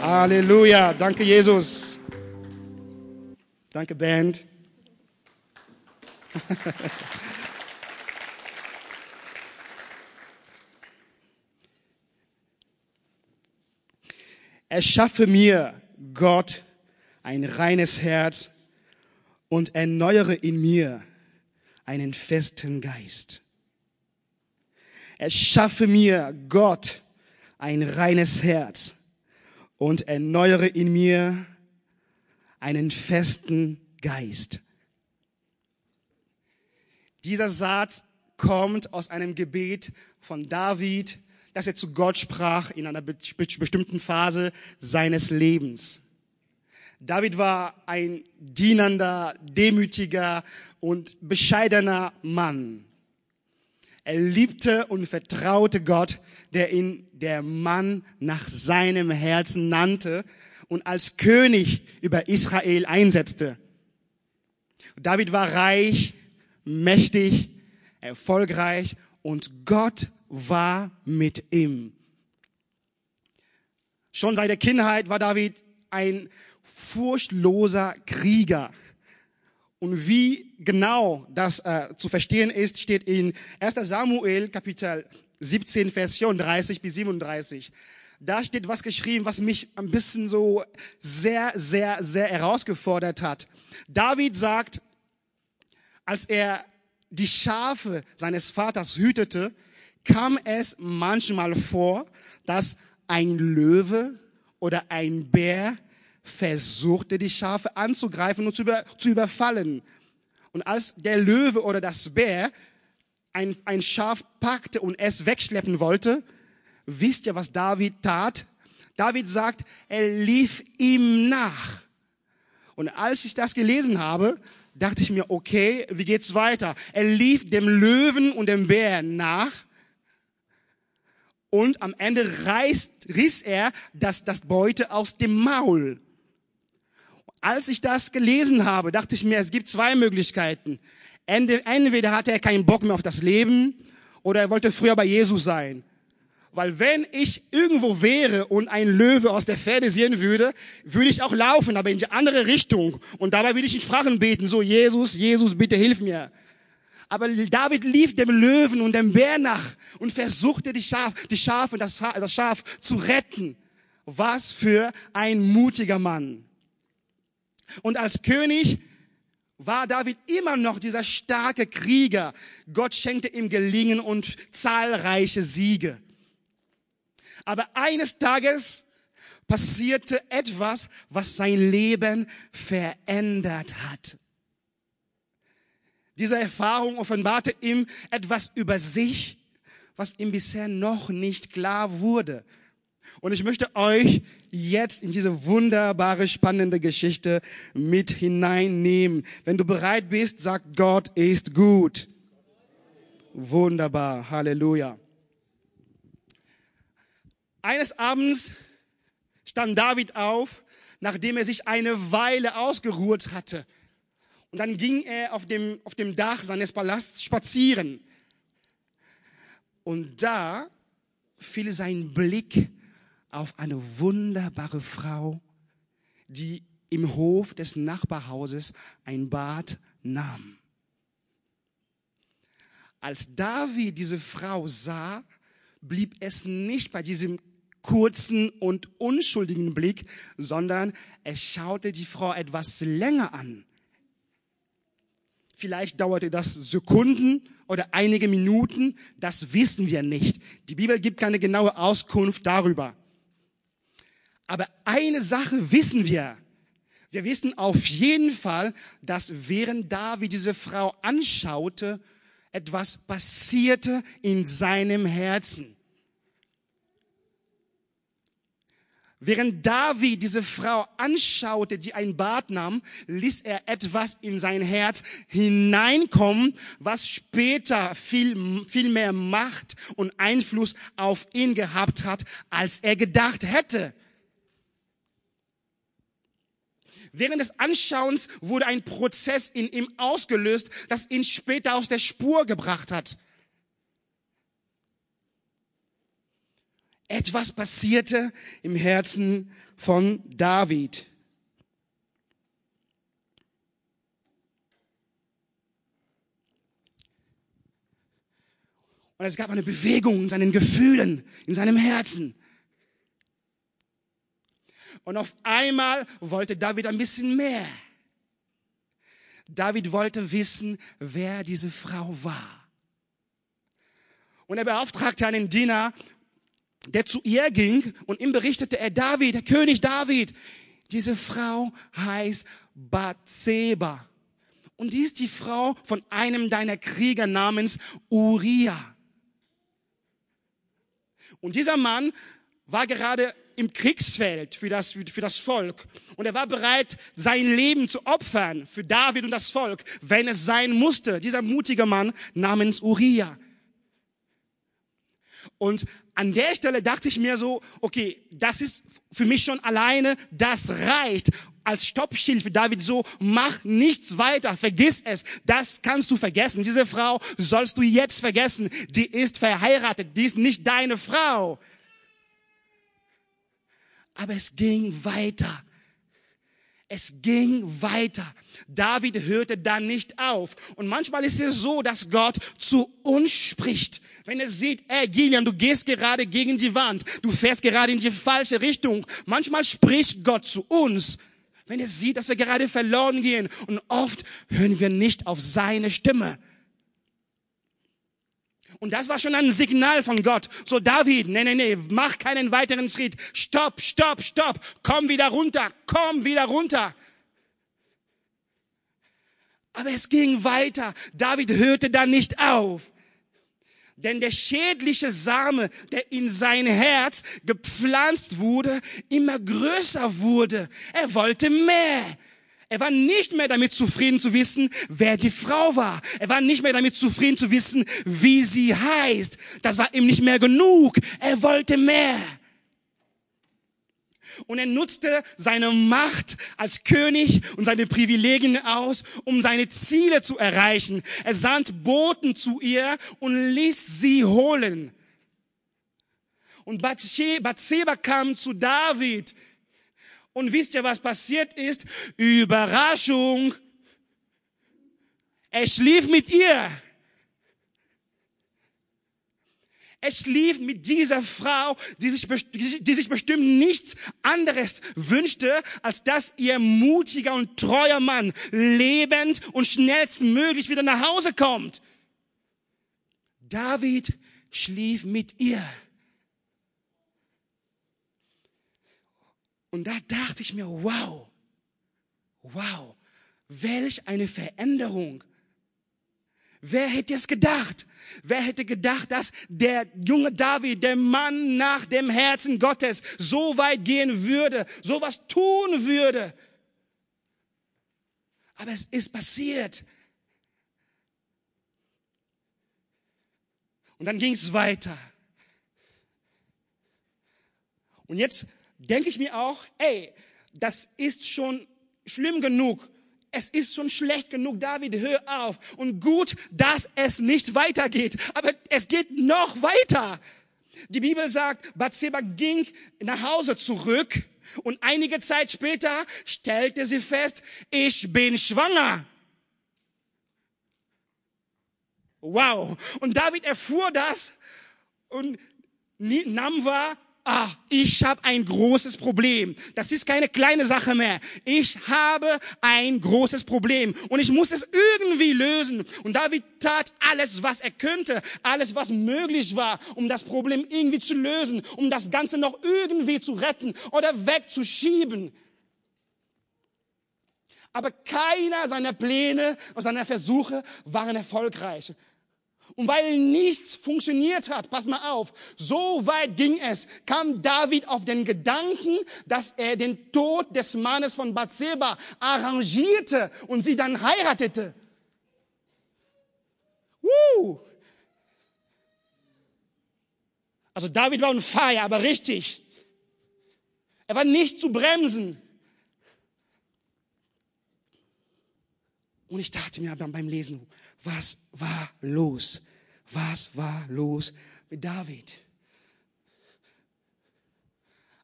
Halleluja. Danke, Jesus. Danke, Band. Erschaffe mir, Gott, ein reines Herz und erneuere in mir einen festen Geist. Erschaffe mir, Gott, ein reines Herz und erneuere in mir einen festen Geist. Dieser Satz kommt aus einem Gebet von David, das er zu Gott sprach in einer bestimmten Phase seines Lebens. David war ein dienender, demütiger und bescheidener Mann. Er liebte und vertraute Gott, der ihn der Mann nach seinem Herzen nannte und als König über Israel einsetzte. David war reich, mächtig, erfolgreich und Gott war mit ihm. Schon seit der Kindheit war David ein furchtloser Krieger. Und wie genau das äh, zu verstehen ist, steht in 1 Samuel Kapitel 17, Vers 34 bis 37. Da steht was geschrieben, was mich ein bisschen so sehr, sehr, sehr herausgefordert hat. David sagt, als er die Schafe seines Vaters hütete, kam es manchmal vor, dass ein Löwe oder ein Bär versuchte, die Schafe anzugreifen und zu, über, zu überfallen. Und als der Löwe oder das Bär ein, ein Schaf packte und es wegschleppen wollte, wisst ihr, was David tat? David sagt, er lief ihm nach. Und als ich das gelesen habe, dachte ich mir, okay, wie geht's weiter? Er lief dem Löwen und dem Bär nach. Und am Ende reißt, riss er das, das Beute aus dem Maul. Als ich das gelesen habe, dachte ich mir, es gibt zwei Möglichkeiten. Entweder hatte er keinen Bock mehr auf das Leben oder er wollte früher bei Jesus sein. Weil wenn ich irgendwo wäre und ein Löwe aus der Pferde sehen würde, würde ich auch laufen, aber in die andere Richtung. Und dabei würde ich in Sprachen beten, so Jesus, Jesus, bitte hilf mir. Aber David lief dem Löwen und dem Bär nach und versuchte die, Schaf, die Schafe, das Schaf zu retten. Was für ein mutiger Mann. Und als König war David immer noch dieser starke Krieger. Gott schenkte ihm Gelingen und zahlreiche Siege. Aber eines Tages passierte etwas, was sein Leben verändert hat. Diese Erfahrung offenbarte ihm etwas über sich, was ihm bisher noch nicht klar wurde. Und ich möchte euch jetzt in diese wunderbare, spannende Geschichte mit hineinnehmen. Wenn du bereit bist, sagt Gott ist gut. Wunderbar. Halleluja. Eines Abends stand David auf, nachdem er sich eine Weile ausgeruht hatte. Und dann ging er auf dem, auf dem Dach seines Palasts spazieren. Und da fiel sein Blick auf eine wunderbare Frau, die im Hof des Nachbarhauses ein Bad nahm. Als David diese Frau sah, blieb es nicht bei diesem kurzen und unschuldigen Blick, sondern er schaute die Frau etwas länger an. Vielleicht dauerte das Sekunden oder einige Minuten, das wissen wir nicht. Die Bibel gibt keine genaue Auskunft darüber. Aber eine Sache wissen wir. Wir wissen auf jeden Fall, dass während David diese Frau anschaute, etwas passierte in seinem Herzen. Während David diese Frau anschaute, die ein Bad nahm, ließ er etwas in sein Herz hineinkommen, was später viel, viel mehr Macht und Einfluss auf ihn gehabt hat, als er gedacht hätte. Während des Anschauens wurde ein Prozess in ihm ausgelöst, das ihn später aus der Spur gebracht hat. Etwas passierte im Herzen von David. Und es gab eine Bewegung in seinen Gefühlen, in seinem Herzen. Und auf einmal wollte David ein bisschen mehr. David wollte wissen, wer diese Frau war. Und er beauftragte einen Diener, der zu ihr ging und ihm berichtete er, David, der König David, diese Frau heißt Bathseba. Und die ist die Frau von einem deiner Krieger namens Uriah. Und dieser Mann war gerade im Kriegsfeld für das, für das Volk. Und er war bereit, sein Leben zu opfern für David und das Volk, wenn es sein musste. Dieser mutige Mann namens Uriah. Und an der Stelle dachte ich mir so, okay, das ist für mich schon alleine, das reicht als Stoppschild für David so, mach nichts weiter, vergiss es, das kannst du vergessen. Diese Frau sollst du jetzt vergessen, die ist verheiratet, die ist nicht deine Frau. Aber es ging weiter. Es ging weiter. David hörte dann nicht auf. Und manchmal ist es so, dass Gott zu uns spricht. Wenn er sieht, ey Gillian, du gehst gerade gegen die Wand, du fährst gerade in die falsche Richtung. Manchmal spricht Gott zu uns wenn er sieht, dass wir gerade verloren gehen. Und oft hören wir nicht auf seine Stimme. Und das war schon ein Signal von Gott. So David, nee, nee, nee, mach keinen weiteren Schritt. Stopp, stopp, stopp. Komm wieder runter, komm wieder runter. Aber es ging weiter. David hörte da nicht auf. Denn der schädliche Same, der in sein Herz gepflanzt wurde, immer größer wurde. Er wollte mehr. Er war nicht mehr damit zufrieden zu wissen, wer die Frau war. Er war nicht mehr damit zufrieden zu wissen, wie sie heißt. Das war ihm nicht mehr genug. Er wollte mehr. Und er nutzte seine Macht als König und seine Privilegien aus, um seine Ziele zu erreichen. Er sandte Boten zu ihr und ließ sie holen. Und Bathseba kam zu David. Und wisst ihr, was passiert ist? Überraschung. Er schlief mit ihr. Er schlief mit dieser Frau, die sich, die sich bestimmt nichts anderes wünschte, als dass ihr mutiger und treuer Mann lebend und schnellstmöglich wieder nach Hause kommt. David schlief mit ihr. Und da dachte ich mir, wow, wow, welch eine Veränderung. Wer hätte es gedacht? Wer hätte gedacht, dass der junge David, der Mann nach dem Herzen Gottes, so weit gehen würde, so was tun würde? Aber es ist passiert. Und dann ging es weiter. Und jetzt denke ich mir auch, ey, das ist schon schlimm genug, es ist schon schlecht genug, David, hör auf. Und gut, dass es nicht weitergeht. Aber es geht noch weiter. Die Bibel sagt, Bathseba ging nach Hause zurück und einige Zeit später stellte sie fest, ich bin schwanger. Wow. Und David erfuhr das und nahm wahr, ah, ich habe ein großes Problem. Das ist keine kleine Sache mehr. Ich habe ein großes Problem und ich muss es irgendwie lösen. Und David tat alles, was er könnte, alles, was möglich war, um das Problem irgendwie zu lösen, um das Ganze noch irgendwie zu retten oder wegzuschieben. Aber keiner seiner Pläne und seiner Versuche waren erfolgreich. Und weil nichts funktioniert hat, pass mal auf, so weit ging es, kam David auf den Gedanken, dass er den Tod des Mannes von Bathseba arrangierte und sie dann heiratete. Woo! Also David war on fire, aber richtig. Er war nicht zu bremsen. Und ich dachte mir beim Lesen, was war los? Was war los mit David?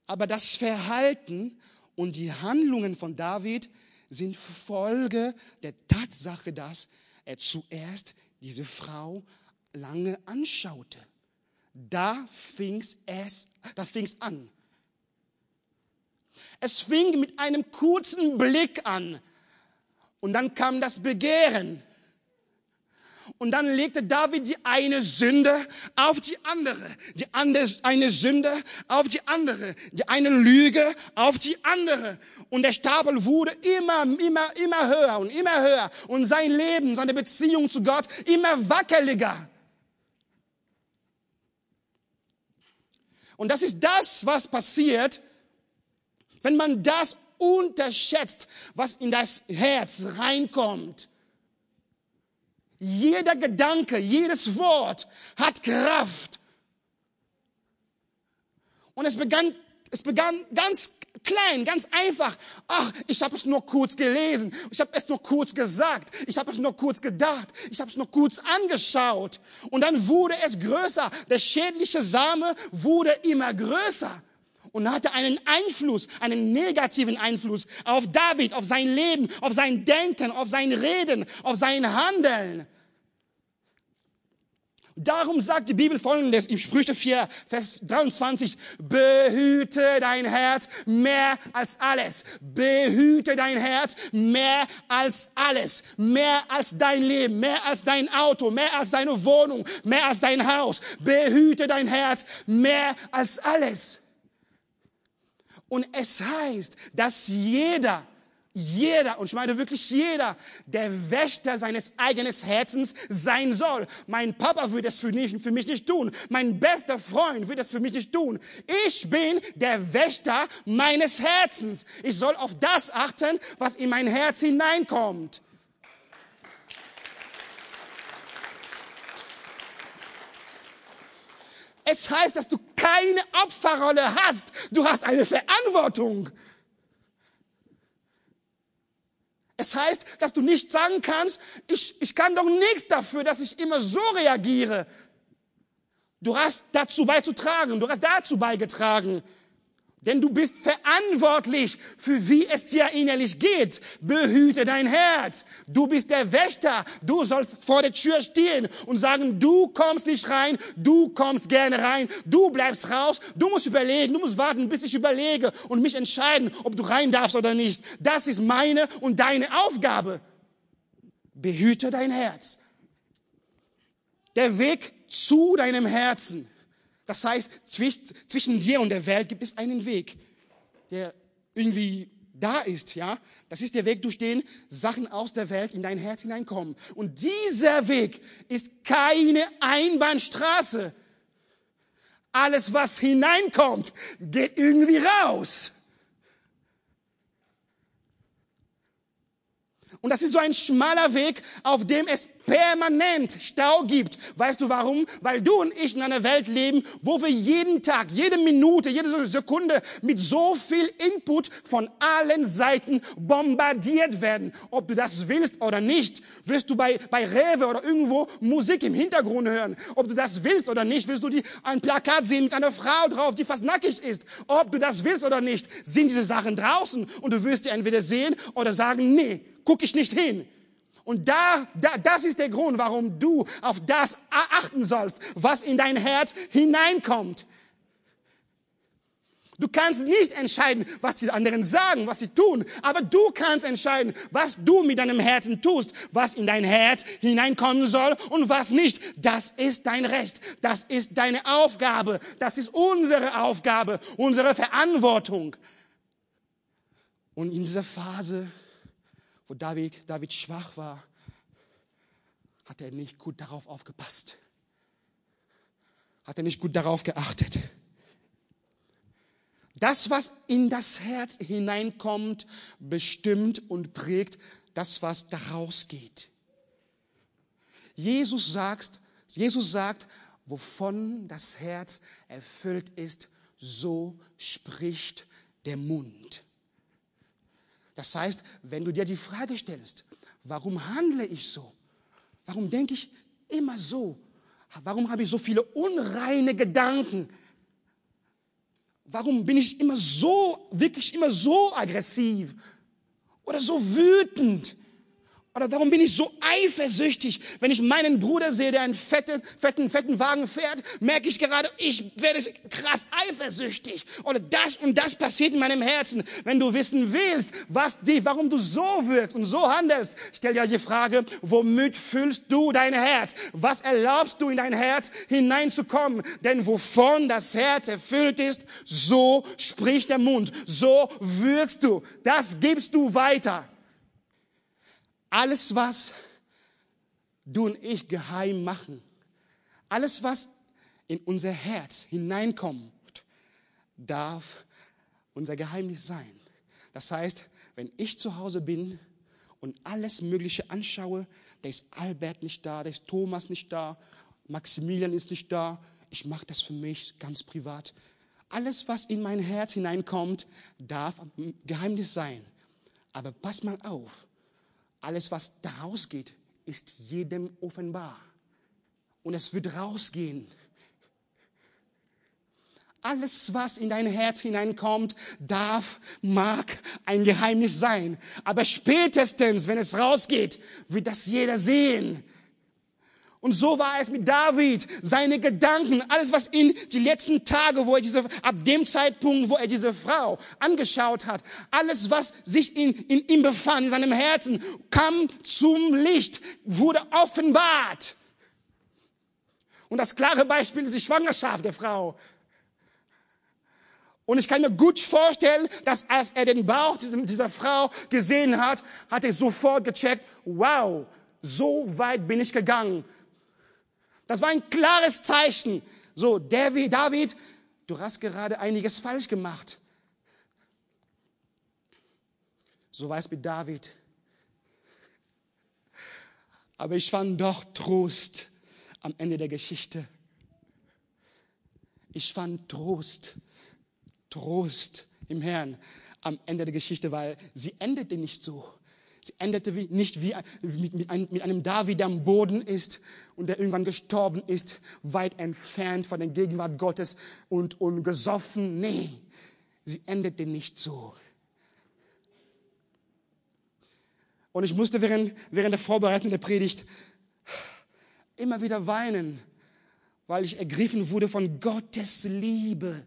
Aber das Verhalten und die Handlungen von David sind Folge der Tatsache, dass er zuerst diese Frau lange anschaute. Da fing's es, da fing's an. Es fing mit einem kurzen Blick an und dann kam das Begehren. Und dann legte David die eine Sünde auf die andere, die andere, eine Sünde auf die andere, die eine Lüge auf die andere. Und der Stapel wurde immer, immer, immer höher und immer höher. Und sein Leben, seine Beziehung zu Gott immer wackeliger. Und das ist das, was passiert, wenn man das unterschätzt, was in das Herz reinkommt. Jeder Gedanke, jedes Wort hat Kraft. Und es begann, es begann ganz klein, ganz einfach. Ach, ich habe es nur kurz gelesen, ich habe es nur kurz gesagt, ich habe es nur kurz gedacht, ich habe es nur kurz angeschaut. Und dann wurde es größer. Der schädliche Same wurde immer größer und hatte einen Einfluss, einen negativen Einfluss auf David, auf sein Leben, auf sein Denken, auf sein Reden, auf sein Handeln. Darum sagt die Bibel folgendes im Sprüche 4, Vers 23, behüte dein Herz mehr als alles. Behüte dein Herz mehr als alles. Mehr als dein Leben, mehr als dein Auto, mehr als deine Wohnung, mehr als dein Haus. Behüte dein Herz mehr als alles. Und es heißt, dass jeder, jeder, und ich meine wirklich jeder, der Wächter seines eigenen Herzens sein soll. Mein Papa würde es für, nicht, für mich nicht tun. Mein bester Freund würde es für mich nicht tun. Ich bin der Wächter meines Herzens. Ich soll auf das achten, was in mein Herz hineinkommt. Es heißt, dass du keine Opferrolle hast. Du hast eine Verantwortung. Es heißt, dass du nicht sagen kannst, ich, ich kann doch nichts dafür, dass ich immer so reagiere. Du hast dazu beizutragen, du hast dazu beigetragen. Denn du bist verantwortlich für wie es dir innerlich geht. Behüte dein Herz. Du bist der Wächter. Du sollst vor der Tür stehen und sagen, du kommst nicht rein, du kommst gerne rein, du bleibst raus. Du musst überlegen, du musst warten, bis ich überlege und mich entscheiden, ob du rein darfst oder nicht. Das ist meine und deine Aufgabe. Behüte dein Herz. Der Weg zu deinem Herzen das heißt, zwischen dir und der Welt gibt es einen Weg, der irgendwie da ist, ja. Das ist der Weg, durch den Sachen aus der Welt in dein Herz hineinkommen. Und dieser Weg ist keine Einbahnstraße. Alles, was hineinkommt, geht irgendwie raus. Und das ist so ein schmaler Weg, auf dem es permanent Stau gibt. Weißt du warum? Weil du und ich in einer Welt leben, wo wir jeden Tag, jede Minute, jede Sekunde mit so viel Input von allen Seiten bombardiert werden. Ob du das willst oder nicht, wirst du bei, bei Rewe oder irgendwo Musik im Hintergrund hören. Ob du das willst oder nicht, wirst du die, ein Plakat sehen mit einer Frau drauf, die fast nackig ist. Ob du das willst oder nicht, sind diese Sachen draußen und du wirst die entweder sehen oder sagen, nee, guck ich nicht hin. Und da, da, das ist der Grund, warum du auf das achten sollst, was in dein Herz hineinkommt. Du kannst nicht entscheiden, was die anderen sagen, was sie tun, aber du kannst entscheiden, was du mit deinem Herzen tust, was in dein Herz hineinkommen soll und was nicht. Das ist dein Recht, das ist deine Aufgabe, das ist unsere Aufgabe, unsere Verantwortung. Und in dieser Phase wo David, David schwach war, hat er nicht gut darauf aufgepasst. Hat er nicht gut darauf geachtet. Das, was in das Herz hineinkommt, bestimmt und prägt das, was daraus geht. Jesus sagt, Jesus sagt, wovon das Herz erfüllt ist, so spricht der Mund. Das heißt, wenn du dir die Frage stellst, warum handle ich so? Warum denke ich immer so? Warum habe ich so viele unreine Gedanken? warum bin ich immer so, wirklich immer so aggressiv oder so wütend? Oder warum bin ich so eifersüchtig? Wenn ich meinen Bruder sehe, der einen fetten, fetten, fetten Wagen fährt, merke ich gerade, ich werde krass eifersüchtig. Oder das und das passiert in meinem Herzen. Wenn du wissen willst, was die, warum du so wirkst und so handelst, stell dir die Frage, womit füllst du dein Herz? Was erlaubst du in dein Herz hineinzukommen? Denn wovon das Herz erfüllt ist, so spricht der Mund, so wirkst du. Das gibst du weiter. Alles, was du und ich geheim machen, alles, was in unser Herz hineinkommt, darf unser Geheimnis sein. Das heißt, wenn ich zu Hause bin und alles Mögliche anschaue, da ist Albert nicht da, da ist Thomas nicht da, Maximilian ist nicht da, ich mache das für mich ganz privat. Alles, was in mein Herz hineinkommt, darf Geheimnis sein. Aber pass mal auf, alles, was da rausgeht, ist jedem offenbar. Und es wird rausgehen. Alles, was in dein Herz hineinkommt, darf, mag ein Geheimnis sein. Aber spätestens, wenn es rausgeht, wird das jeder sehen. Und so war es mit David. Seine Gedanken, alles was in die letzten Tage, wo er diese, ab dem Zeitpunkt, wo er diese Frau angeschaut hat, alles was sich in, in ihm befand, in seinem Herzen, kam zum Licht, wurde offenbart. Und das klare Beispiel ist die Schwangerschaft der Frau. Und ich kann mir gut vorstellen, dass als er den Bauch dieser Frau gesehen hat, hat er sofort gecheckt, wow, so weit bin ich gegangen. Das war ein klares Zeichen. So, David, David, du hast gerade einiges falsch gemacht. So war es mit David. Aber ich fand doch Trost am Ende der Geschichte. Ich fand Trost, Trost im Herrn am Ende der Geschichte, weil sie endete nicht so. Sie endete nicht wie mit einem David, der am Boden ist und der irgendwann gestorben ist, weit entfernt von der Gegenwart Gottes und, und gesoffen. Nee, sie endete nicht so. Und ich musste während, während der Vorbereitung der Predigt immer wieder weinen, weil ich ergriffen wurde von Gottes Liebe.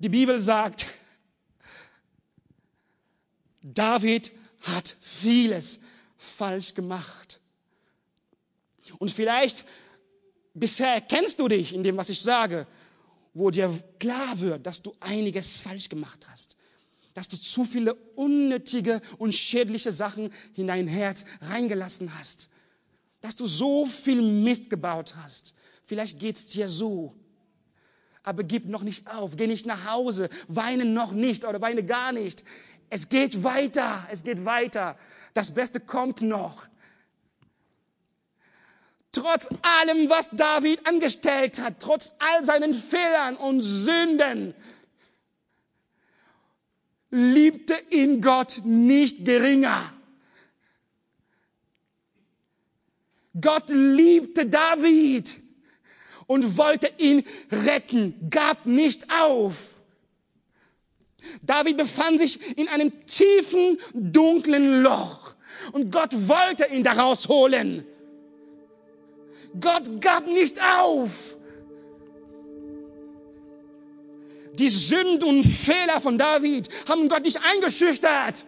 Die Bibel sagt, David hat vieles falsch gemacht. Und vielleicht bisher erkennst du dich in dem, was ich sage, wo dir klar wird, dass du einiges falsch gemacht hast. Dass du zu viele unnötige und schädliche Sachen in dein Herz reingelassen hast. Dass du so viel Mist gebaut hast. Vielleicht geht's dir so. Aber gib noch nicht auf. Geh nicht nach Hause. Weine noch nicht oder weine gar nicht. Es geht weiter, es geht weiter. Das Beste kommt noch. Trotz allem, was David angestellt hat, trotz all seinen Fehlern und Sünden, liebte ihn Gott nicht geringer. Gott liebte David und wollte ihn retten, gab nicht auf. David befand sich in einem tiefen, dunklen Loch. Und Gott wollte ihn daraus holen. Gott gab nicht auf. Die Sünden und Fehler von David haben Gott nicht eingeschüchtert.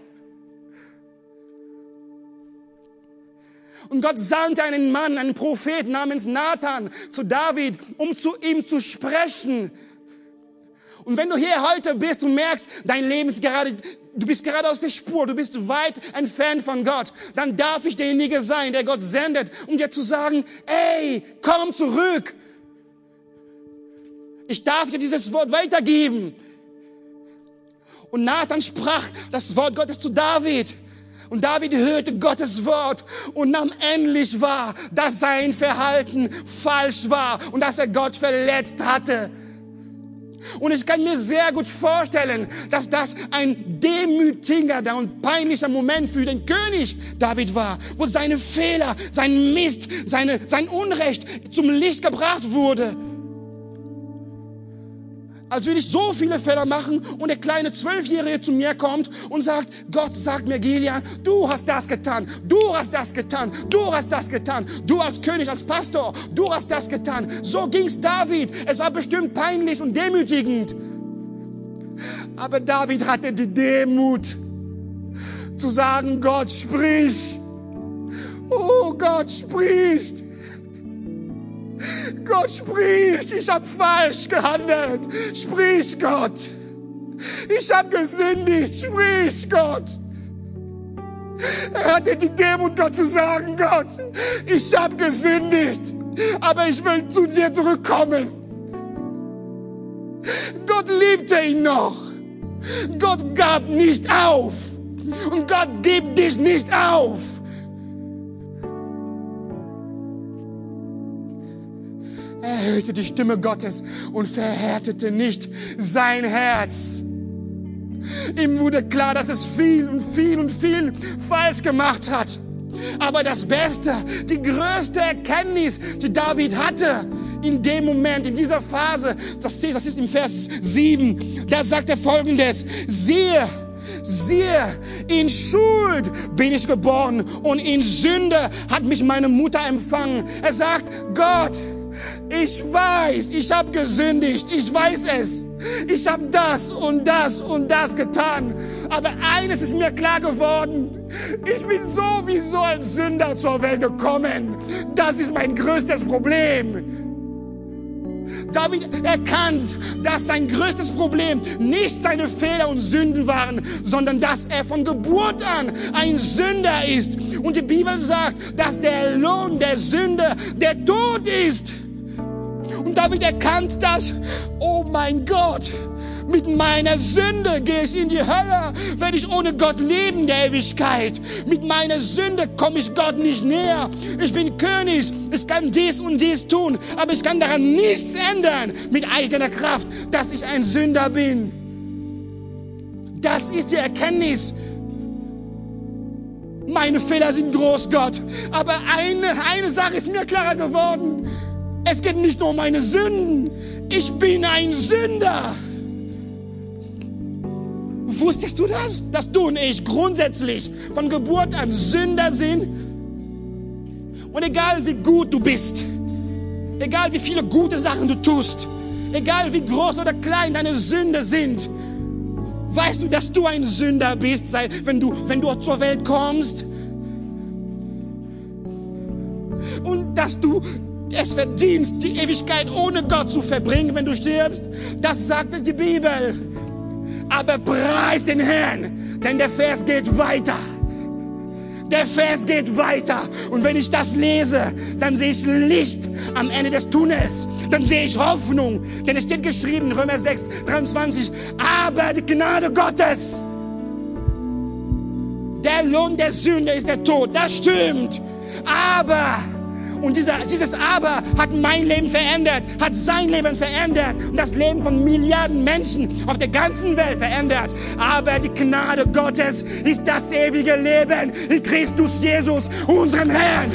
Und Gott sandte einen Mann, einen Prophet namens Nathan zu David, um zu ihm zu sprechen. Und wenn du hier heute bist und merkst, dein Leben ist gerade, du bist gerade aus der Spur, du bist weit entfernt von Gott, dann darf ich derjenige sein, der Gott sendet, um dir zu sagen, ey, komm zurück. Ich darf dir dieses Wort weitergeben. Und Nathan sprach das Wort Gottes zu David. Und David hörte Gottes Wort und nahm endlich wahr, dass sein Verhalten falsch war und dass er Gott verletzt hatte. Und ich kann mir sehr gut vorstellen, dass das ein demütigender und peinlicher Moment für den König David war, wo seine Fehler, sein Mist, seine, sein Unrecht zum Licht gebracht wurde. Als würde ich so viele Fehler machen und der kleine Zwölfjährige zu mir kommt und sagt, Gott sagt mir, Gilian, du hast das getan, du hast das getan, du hast das getan, du als König, als Pastor, du hast das getan. So ging's David. Es war bestimmt peinlich und demütigend. Aber David hatte die Demut zu sagen, Gott sprich. Oh, Gott spricht. Gott spricht, ich habe falsch gehandelt. Sprich Gott. Ich habe gesündigt. Sprich Gott. Er hatte die Demut, Gott zu sagen, Gott, ich habe gesündigt, aber ich will zu dir zurückkommen. Gott liebte ihn noch. Gott gab nicht auf. Und Gott gibt dich nicht auf. Er hörte die Stimme Gottes und verhärtete nicht sein Herz. Ihm wurde klar, dass es viel und viel und viel falsch gemacht hat. Aber das Beste, die größte Erkenntnis, die David hatte, in dem Moment, in dieser Phase, das, das ist im Vers 7, da sagt er folgendes, siehe, siehe, in Schuld bin ich geboren und in Sünde hat mich meine Mutter empfangen. Er sagt, Gott, ich weiß, ich habe gesündigt, ich weiß es. Ich habe das und das und das getan. Aber eines ist mir klar geworden. Ich bin sowieso als Sünder zur Welt gekommen. Das ist mein größtes Problem. David erkannt, dass sein größtes Problem nicht seine Fehler und Sünden waren, sondern dass er von Geburt an ein Sünder ist. Und die Bibel sagt, dass der Lohn der Sünde der Tod ist. Und David erkannt das. Oh mein Gott, mit meiner Sünde gehe ich in die Hölle, werde ich ohne Gott leben der Ewigkeit. Mit meiner Sünde komme ich Gott nicht näher. Ich bin König, ich kann dies und dies tun, aber ich kann daran nichts ändern mit eigener Kraft, dass ich ein Sünder bin. Das ist die Erkenntnis. Meine Fehler sind groß, Gott. Aber eine, eine Sache ist mir klarer geworden. Es geht nicht nur um meine Sünden. Ich bin ein Sünder. Wusstest du das? Dass du und ich grundsätzlich von Geburt an Sünder sind? Und egal wie gut du bist, egal wie viele gute Sachen du tust, egal wie groß oder klein deine Sünde sind, weißt du, dass du ein Sünder bist, wenn du, wenn du zur Welt kommst? Und dass du es verdienst, die Ewigkeit ohne Gott zu verbringen, wenn du stirbst. Das sagt die Bibel. Aber preis den Herrn, denn der Vers geht weiter. Der Vers geht weiter. Und wenn ich das lese, dann sehe ich Licht am Ende des Tunnels. Dann sehe ich Hoffnung. Denn es steht geschrieben, Römer 6, 23, aber die Gnade Gottes. Der Lohn der Sünde ist der Tod. Das stimmt. Aber und dieser, dieses Aber hat mein Leben verändert, hat sein Leben verändert und das Leben von Milliarden Menschen auf der ganzen Welt verändert. Aber die Gnade Gottes ist das ewige Leben in Christus Jesus, unserem Herrn.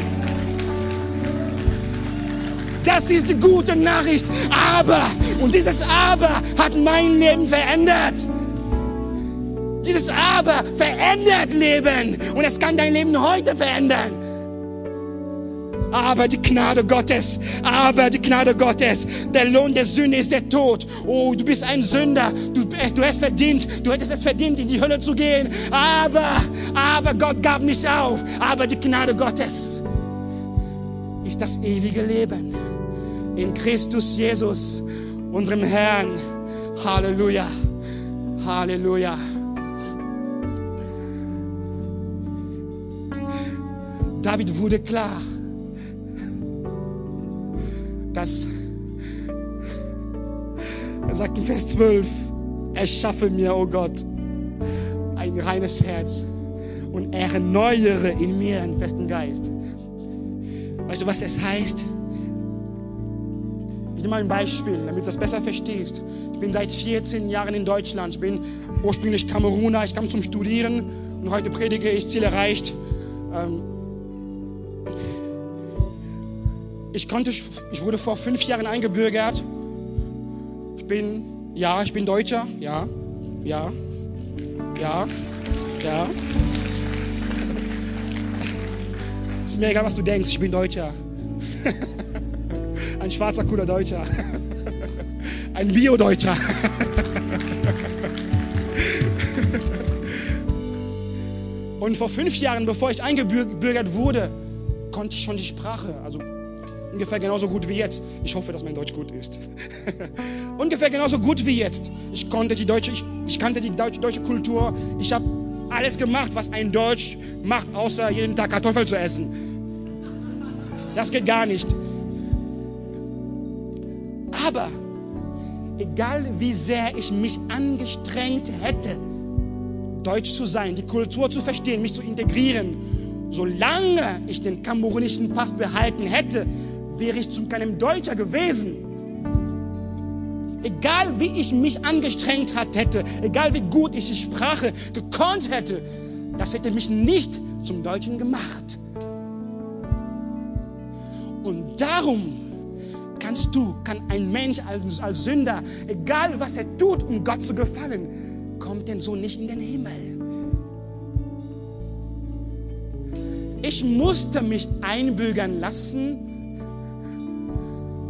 Das ist die gute Nachricht. Aber, und dieses Aber hat mein Leben verändert. Dieses Aber verändert Leben. Und es kann dein Leben heute verändern aber die Gnade Gottes, aber die Gnade Gottes. Der Lohn der Sünde ist der Tod. Oh, du bist ein Sünder. Du, du hast verdient, du hättest es verdient, in die Hölle zu gehen. Aber, aber Gott gab nicht auf. Aber die Gnade Gottes ist das ewige Leben in Christus Jesus, unserem Herrn. Halleluja. Halleluja. David wurde klar dass er sagt in Vers 12, erschaffe mir, oh Gott, ein reines Herz und erneuere in mir einen festen Geist. Weißt du, was es heißt? Ich nehme mal ein Beispiel, damit du das besser verstehst. Ich bin seit 14 Jahren in Deutschland. Ich bin ursprünglich Kameruner. Ich kam zum Studieren und heute predige ich Ziel erreicht. Ähm, ich konnte, ich wurde vor fünf Jahren eingebürgert. Ich bin Ja, ich bin Deutscher. Ja, ja, ja, ja. Ist mir egal, was du denkst. Ich bin Deutscher. Ein schwarzer, cooler Deutscher. Ein Bio-Deutscher. Und vor fünf Jahren, bevor ich eingebürgert wurde, konnte ich schon die Sprache, also ungefähr genauso gut wie jetzt. Ich hoffe, dass mein Deutsch gut ist. ungefähr genauso gut wie jetzt. Ich konnte die deutsche, ich, ich kannte die deutsche, deutsche Kultur. Ich habe alles gemacht, was ein Deutsch macht, außer jeden Tag Kartoffeln zu essen. Das geht gar nicht. Aber egal wie sehr ich mich angestrengt hätte, Deutsch zu sein, die Kultur zu verstehen, mich zu integrieren, solange ich den kamerunischen Pass behalten hätte, wäre ich zu keinem Deutscher gewesen. Egal wie ich mich angestrengt hat hätte, egal wie gut ich die Sprache gekonnt hätte, das hätte mich nicht zum Deutschen gemacht. Und darum kannst du, kann ein Mensch als, als Sünder, egal was er tut, um Gott zu gefallen, kommt denn so nicht in den Himmel. Ich musste mich einbürgern lassen,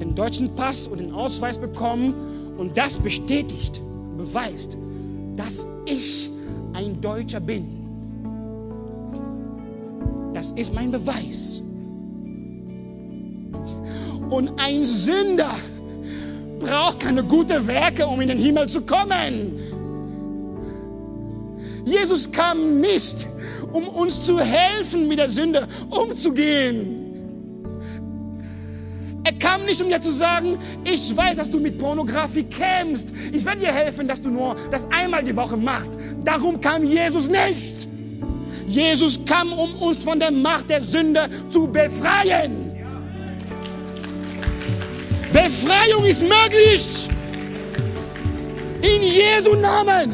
den deutschen Pass und den Ausweis bekommen und das bestätigt, beweist, dass ich ein Deutscher bin. Das ist mein Beweis. Und ein Sünder braucht keine guten Werke, um in den Himmel zu kommen. Jesus kam nicht, um uns zu helfen, mit der Sünde umzugehen. Er kam nicht, um dir zu sagen, ich weiß, dass du mit Pornografie kämpfst. Ich werde dir helfen, dass du nur das einmal die Woche machst. Darum kam Jesus nicht. Jesus kam, um uns von der Macht der Sünde zu befreien. Befreiung ist möglich. In Jesu Namen.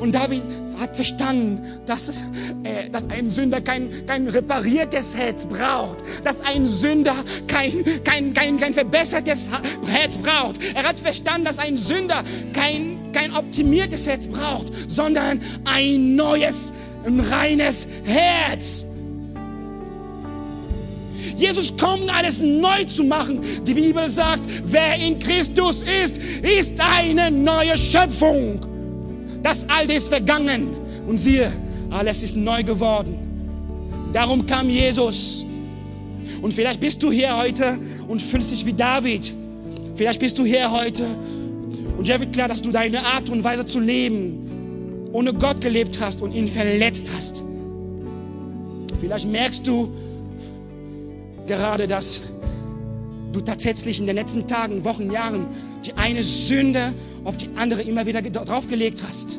Und David hat verstanden, dass, äh, dass ein Sünder kein, kein repariertes Herz braucht, dass ein Sünder kein, kein, kein, kein verbessertes Herz braucht. Er hat verstanden, dass ein Sünder kein, kein optimiertes Herz braucht, sondern ein neues, ein reines Herz. Jesus kommt, alles neu zu machen. Die Bibel sagt, wer in Christus ist, ist eine neue Schöpfung. Das Alte ist vergangen und siehe, alles ist neu geworden. Darum kam Jesus. Und vielleicht bist du hier heute und fühlst dich wie David. Vielleicht bist du hier heute und dir wird klar, dass du deine Art und Weise zu leben ohne Gott gelebt hast und ihn verletzt hast. Vielleicht merkst du, gerade, dass du tatsächlich in den letzten Tagen, Wochen, Jahren die eine Sünde auf die andere immer wieder draufgelegt hast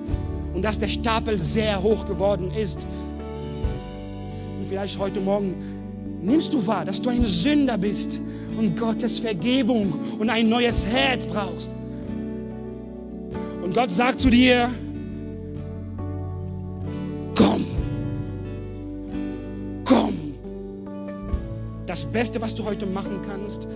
und dass der Stapel sehr hoch geworden ist. Und vielleicht heute Morgen nimmst du wahr, dass du ein Sünder bist und Gottes Vergebung und ein neues Herz brauchst. Und Gott sagt zu dir, Das Beste, was du heute machen kannst,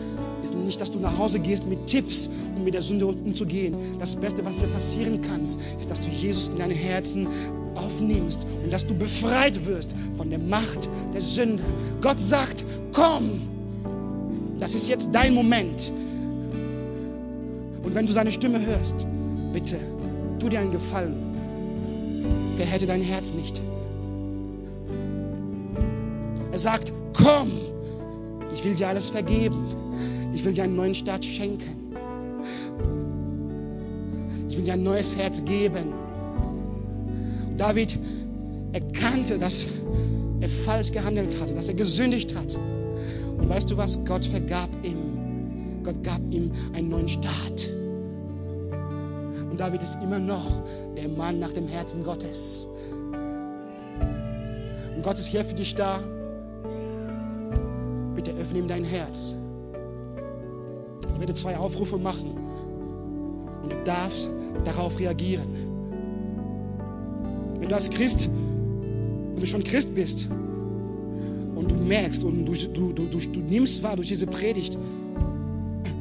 ist nicht, dass du nach Hause gehst mit Tipps, um mit der Sünde umzugehen. Das Beste, was dir passieren kann, ist, dass du Jesus in dein Herzen aufnimmst und dass du befreit wirst von der Macht der Sünde. Gott sagt, komm, das ist jetzt dein Moment. Und wenn du seine Stimme hörst, bitte, tu dir einen Gefallen. Verhärte dein Herz nicht. Er sagt, komm. Ich will dir alles vergeben. Ich will dir einen neuen Start schenken. Ich will dir ein neues Herz geben. David erkannte, dass er falsch gehandelt hatte, dass er gesündigt hat. Und weißt du was? Gott vergab ihm. Gott gab ihm einen neuen Start. Und David ist immer noch der Mann nach dem Herzen Gottes. Und Gott ist hier für dich da. Öffne ihm dein Herz. Ich werde zwei Aufrufe machen und du darfst darauf reagieren. Wenn du als Christ, wenn du schon Christ bist und du merkst und du, du, du, du, nimmst wahr durch diese Predigt,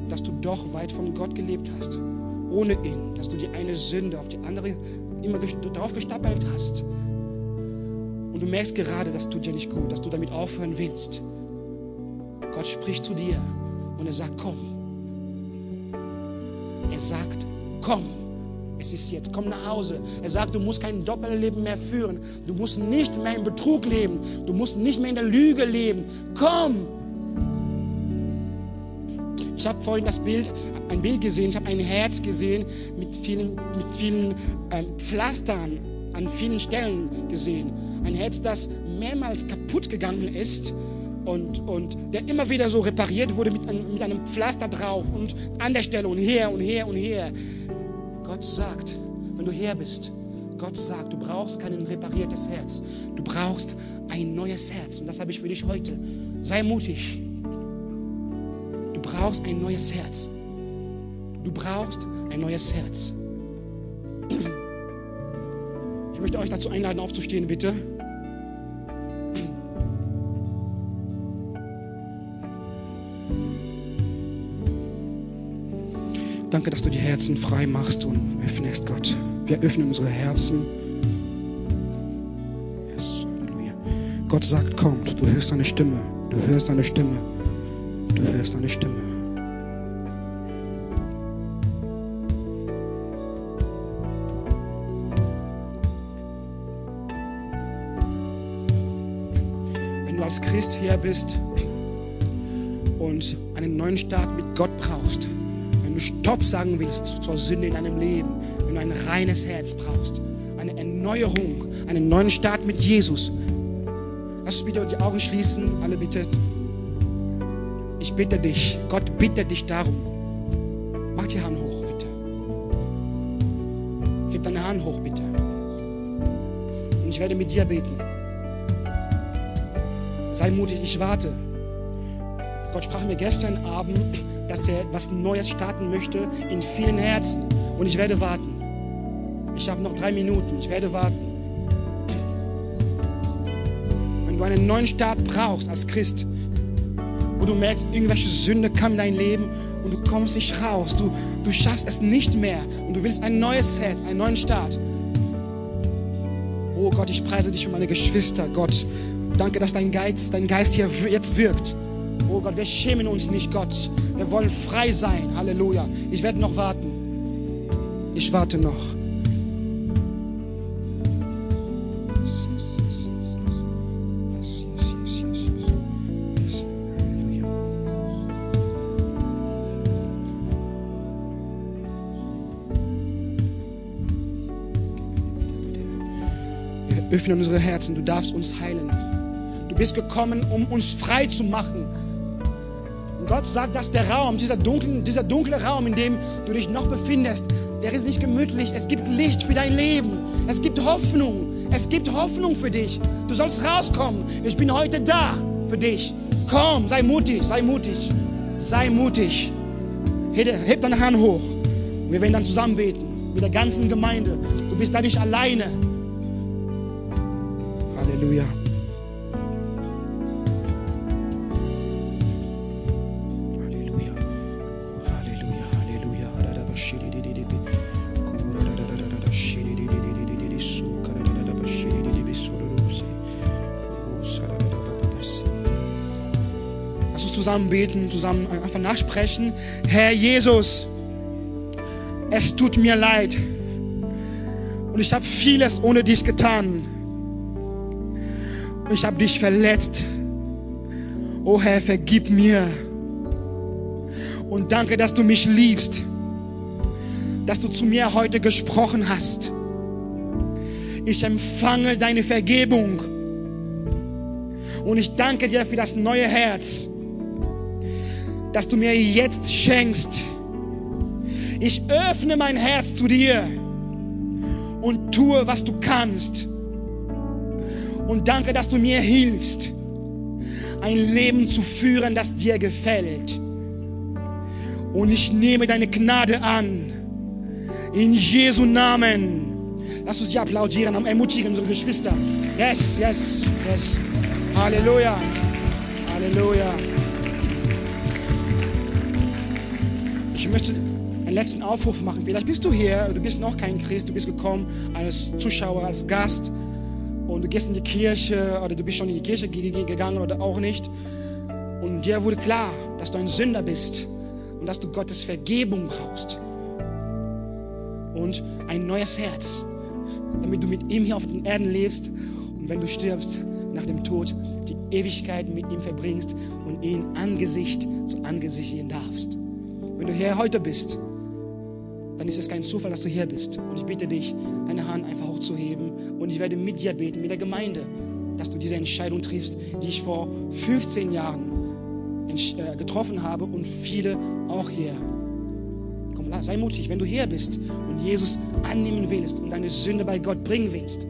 dass du doch weit von Gott gelebt hast, ohne ihn, dass du die eine Sünde auf die andere immer drauf gestapelt hast. Und du merkst gerade, das tut dir nicht gut, dass du damit aufhören willst. Gott spricht zu dir und er sagt, komm. Er sagt, komm. Es ist jetzt, komm nach Hause. Er sagt, du musst kein Doppelleben mehr führen. Du musst nicht mehr im Betrug leben. Du musst nicht mehr in der Lüge leben. Komm. Ich habe vorhin das Bild, ein Bild gesehen. Ich habe ein Herz gesehen mit vielen, mit vielen ähm, Pflastern an vielen Stellen gesehen. Ein Herz, das mehrmals kaputt gegangen ist und, und der immer wieder so repariert wurde mit, einem, mit einem Pflaster drauf und an der Stelle und her und her und her. Gott sagt, wenn du her bist, Gott sagt, du brauchst kein repariertes Herz. Du brauchst ein neues Herz. Und das habe ich für dich heute. Sei mutig. Du brauchst ein neues Herz. Du brauchst ein neues Herz. Ich möchte euch dazu einladen, aufzustehen, bitte. Danke, dass du die Herzen frei machst und öffnest, Gott. Wir öffnen unsere Herzen. Yes, Halleluja. Gott sagt, kommt, du hörst seine Stimme. Du hörst seine Stimme. Du hörst seine Stimme. Wenn du als Christ hier bist und einen neuen Start mit Gott brauchst, Stopp sagen willst zur Sünde in deinem Leben, wenn du ein reines Herz brauchst, eine Erneuerung, einen neuen Start mit Jesus, lass uns bitte die Augen schließen, alle bitte. Ich bitte dich, Gott bitte dich darum. Mach die Hand hoch, bitte. Heb deine Hand hoch, bitte. Und ich werde mit dir beten. Sei mutig, ich warte. Gott sprach mir gestern Abend, dass er etwas Neues starten möchte in vielen Herzen. Und ich werde warten. Ich habe noch drei Minuten. Ich werde warten. Wenn du einen neuen Start brauchst als Christ, wo du merkst, irgendwelche Sünde kam in dein Leben und du kommst nicht raus, du, du schaffst es nicht mehr und du willst ein neues Herz, einen neuen Start. Oh Gott, ich preise dich für meine Geschwister, Gott. Danke, dass dein Geist, dein Geist hier jetzt wirkt. Oh Gott, wir schämen uns nicht, Gott. Wir wollen frei sein. Halleluja. Ich werde noch warten. Ich warte noch. Öffnen unsere Herzen. Du darfst uns heilen. Du bist gekommen, um uns frei zu machen. Gott sagt, dass der Raum, dieser dunkle, dieser dunkle Raum, in dem du dich noch befindest, der ist nicht gemütlich. Es gibt Licht für dein Leben. Es gibt Hoffnung. Es gibt Hoffnung für dich. Du sollst rauskommen. Ich bin heute da für dich. Komm, sei mutig, sei mutig. Sei mutig. Heb deine Hand hoch. Wir werden dann zusammen beten. Mit der ganzen Gemeinde. Du bist da nicht alleine. Zusammen beten, zusammen einfach nachsprechen. Herr Jesus, es tut mir leid. Und ich habe vieles ohne dich getan. Und ich habe dich verletzt. Oh Herr, vergib mir. Und danke, dass du mich liebst. Dass du zu mir heute gesprochen hast. Ich empfange deine Vergebung. Und ich danke dir für das neue Herz, das du mir jetzt schenkst. Ich öffne mein Herz zu dir und tue, was du kannst. Und danke, dass du mir hilfst, ein Leben zu führen, das dir gefällt. Und ich nehme deine Gnade an. In Jesu Namen. Lass uns die applaudieren, ermutigen unsere Geschwister. Yes, yes, yes. Halleluja. Halleluja. Ich möchte einen letzten Aufruf machen. Vielleicht bist du hier, du bist noch kein Christ, du bist gekommen als Zuschauer, als Gast und du gehst in die Kirche oder du bist schon in die Kirche gegangen oder auch nicht. Und dir wurde klar, dass du ein Sünder bist und dass du Gottes Vergebung brauchst und ein neues Herz, damit du mit ihm hier auf den Erden lebst und wenn du stirbst nach dem Tod, die Ewigkeit mit ihm verbringst und ihn Angesicht zu Angesicht sehen darfst. Wenn du hier heute bist, dann ist es kein Zufall, dass du hier bist. Und ich bitte dich, deine Hand einfach hochzuheben und ich werde mit dir beten, mit der Gemeinde, dass du diese Entscheidung triffst, die ich vor 15 Jahren äh, getroffen habe und viele auch hier. Komm, sei mutig, wenn du hier bist und Jesus annehmen willst und deine Sünde bei Gott bringen willst,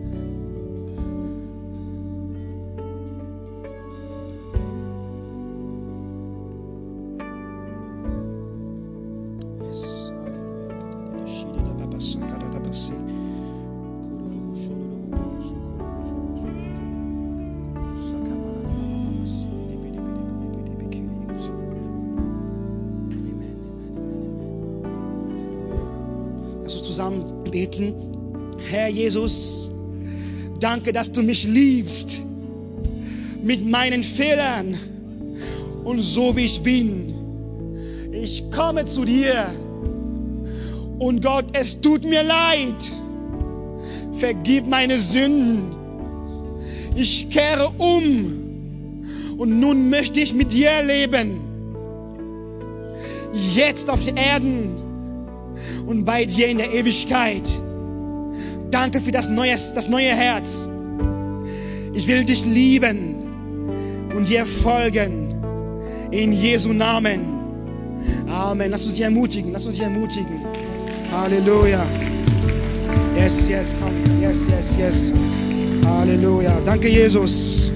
zusammen beten. Herr Jesus, danke, dass du mich liebst mit meinen Fehlern und so wie ich bin. Ich komme zu dir und Gott, es tut mir leid. Vergib meine Sünden. Ich kehre um und nun möchte ich mit dir leben. Jetzt auf Erden und bei dir in der Ewigkeit. Danke für das neue, das neue Herz. Ich will dich lieben und dir folgen. In Jesu Namen. Amen. Lass uns dich ermutigen. Lass uns dich ermutigen. Halleluja. Yes, yes, komm. Yes, yes, yes. Halleluja. Danke, Jesus.